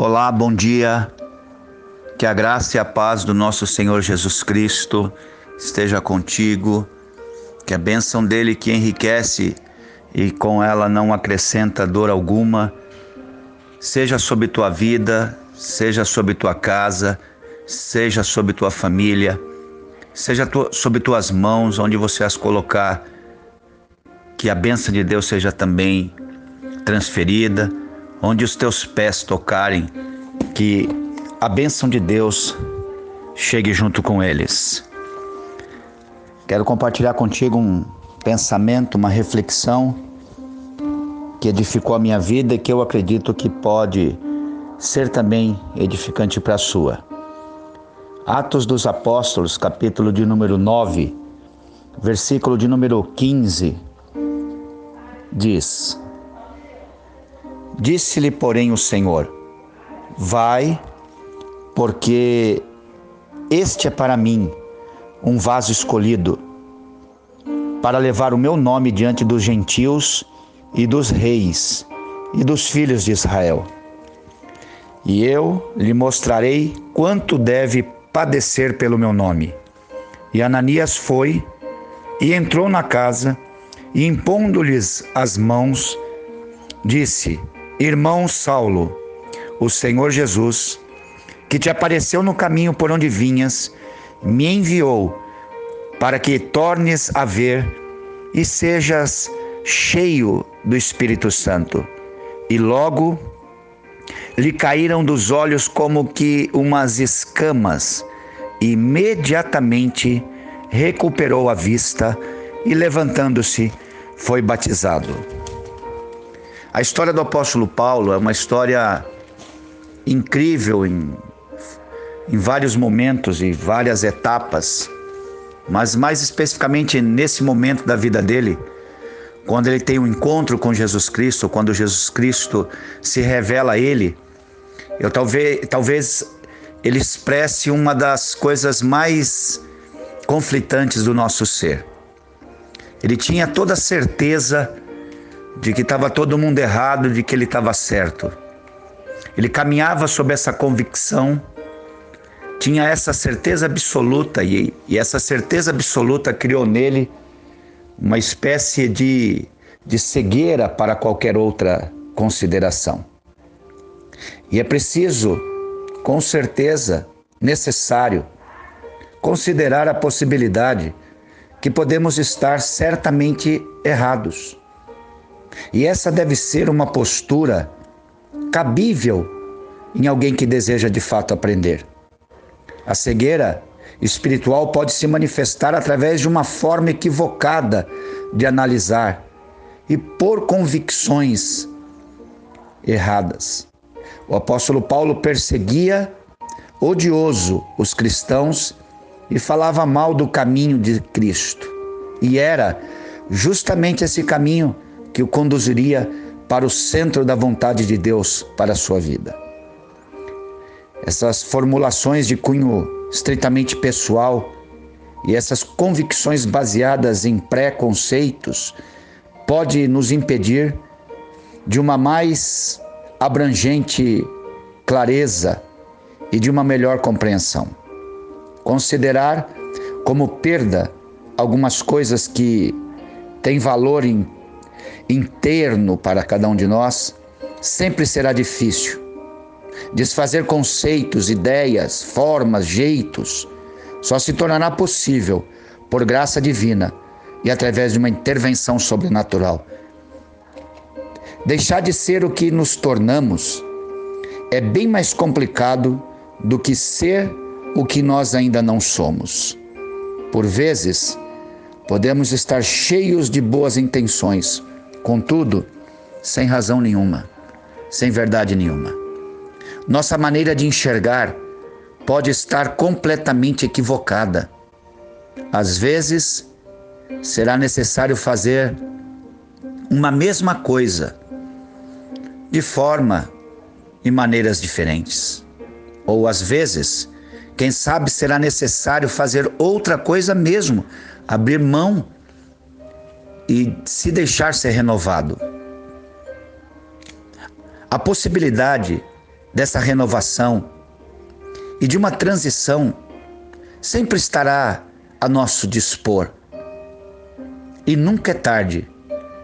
Olá, bom dia. Que a graça e a paz do nosso Senhor Jesus Cristo esteja contigo. Que a bênção dele que enriquece e com ela não acrescenta dor alguma, seja sobre tua vida, seja sobre tua casa, seja sobre tua família, seja tu, sobre tuas mãos, onde você as colocar. Que a bênção de Deus seja também transferida onde os teus pés tocarem, que a bênção de Deus chegue junto com eles. Quero compartilhar contigo um pensamento, uma reflexão que edificou a minha vida e que eu acredito que pode ser também edificante para a sua. Atos dos Apóstolos, capítulo de número 9, versículo de número 15, diz: Disse-lhe, porém, o Senhor: Vai, porque este é para mim um vaso escolhido, para levar o meu nome diante dos gentios e dos reis e dos filhos de Israel. E eu lhe mostrarei quanto deve padecer pelo meu nome. E Ananias foi e entrou na casa, e impondo-lhes as mãos, disse: Irmão Saulo, o Senhor Jesus, que te apareceu no caminho por onde vinhas, me enviou para que tornes a ver e sejas cheio do Espírito Santo. E logo lhe caíram dos olhos como que umas escamas, e imediatamente recuperou a vista e, levantando-se, foi batizado. A história do apóstolo Paulo é uma história incrível em, em vários momentos e várias etapas, mas mais especificamente nesse momento da vida dele, quando ele tem um encontro com Jesus Cristo, quando Jesus Cristo se revela a ele, eu talvez, talvez ele expresse uma das coisas mais conflitantes do nosso ser. Ele tinha toda a certeza de que estava todo mundo errado, de que ele estava certo. Ele caminhava sob essa convicção, tinha essa certeza absoluta, e, e essa certeza absoluta criou nele uma espécie de, de cegueira para qualquer outra consideração. E é preciso, com certeza, necessário, considerar a possibilidade que podemos estar certamente errados e essa deve ser uma postura cabível em alguém que deseja de fato aprender. A cegueira espiritual pode se manifestar através de uma forma equivocada de analisar e por convicções erradas. O apóstolo Paulo perseguia odioso os cristãos e falava mal do caminho de Cristo. E era justamente esse caminho que o conduziria para o centro da vontade de Deus para a sua vida. Essas formulações de cunho estritamente pessoal e essas convicções baseadas em preconceitos pode nos impedir de uma mais abrangente clareza e de uma melhor compreensão. Considerar como perda algumas coisas que têm valor em interno para cada um de nós, sempre será difícil. Desfazer conceitos, ideias, formas, jeitos, só se tornará possível por graça divina e através de uma intervenção sobrenatural. Deixar de ser o que nos tornamos é bem mais complicado do que ser o que nós ainda não somos. Por vezes, podemos estar cheios de boas intenções, Contudo, sem razão nenhuma, sem verdade nenhuma. Nossa maneira de enxergar pode estar completamente equivocada. Às vezes, será necessário fazer uma mesma coisa de forma e maneiras diferentes. Ou às vezes, quem sabe será necessário fazer outra coisa mesmo, abrir mão e se deixar ser renovado. A possibilidade dessa renovação e de uma transição sempre estará a nosso dispor. E nunca é tarde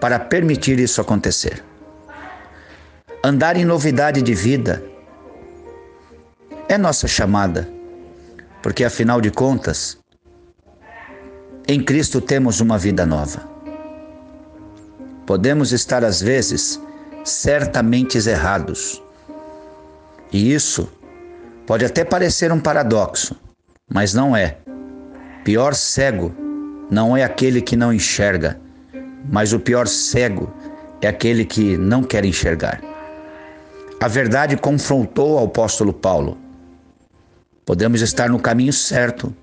para permitir isso acontecer. Andar em novidade de vida é nossa chamada, porque afinal de contas, em Cristo temos uma vida nova. Podemos estar às vezes certamente errados. E isso pode até parecer um paradoxo, mas não é. Pior cego não é aquele que não enxerga, mas o pior cego é aquele que não quer enxergar. A verdade confrontou o apóstolo Paulo. Podemos estar no caminho certo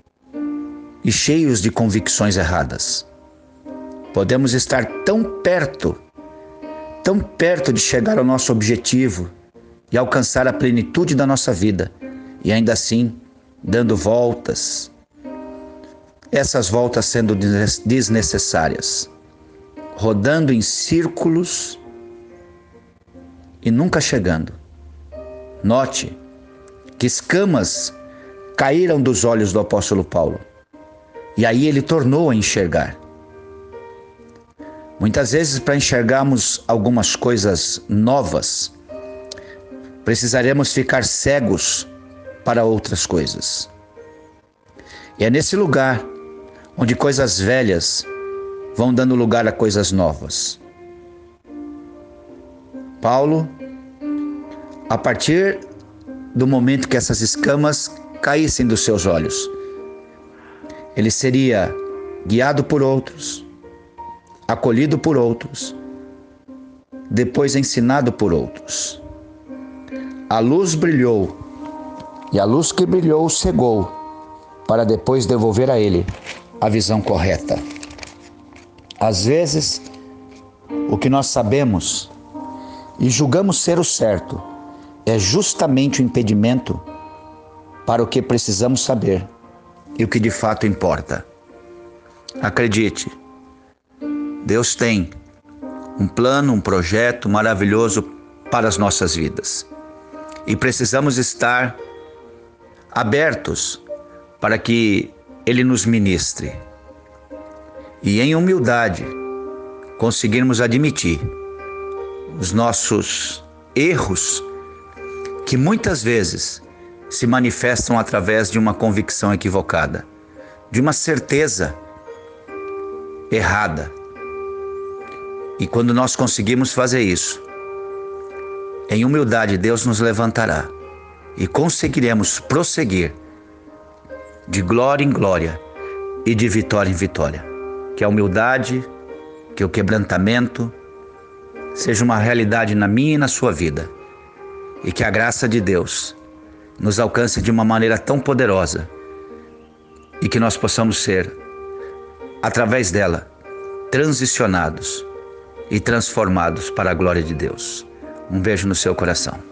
e cheios de convicções erradas. Podemos estar tão perto, tão perto de chegar ao nosso objetivo e alcançar a plenitude da nossa vida, e ainda assim dando voltas, essas voltas sendo desnecessárias, rodando em círculos e nunca chegando. Note que escamas caíram dos olhos do apóstolo Paulo e aí ele tornou a enxergar. Muitas vezes, para enxergarmos algumas coisas novas, precisaremos ficar cegos para outras coisas. E é nesse lugar onde coisas velhas vão dando lugar a coisas novas. Paulo, a partir do momento que essas escamas caíssem dos seus olhos, ele seria guiado por outros, acolhido por outros, depois ensinado por outros. A luz brilhou, e a luz que brilhou cegou, para depois devolver a ele a visão correta. Às vezes, o que nós sabemos e julgamos ser o certo é justamente o impedimento para o que precisamos saber e o que de fato importa. Acredite, Deus tem um plano, um projeto maravilhoso para as nossas vidas e precisamos estar abertos para que ele nos ministre. E em humildade conseguirmos admitir os nossos erros, que muitas vezes se manifestam através de uma convicção equivocada, de uma certeza errada. E quando nós conseguimos fazer isso, em humildade Deus nos levantará e conseguiremos prosseguir de glória em glória e de vitória em vitória. Que a humildade, que o quebrantamento seja uma realidade na minha e na sua vida. E que a graça de Deus nos alcance de uma maneira tão poderosa e que nós possamos ser, através dela, transicionados e transformados para a glória de Deus. Um beijo no seu coração.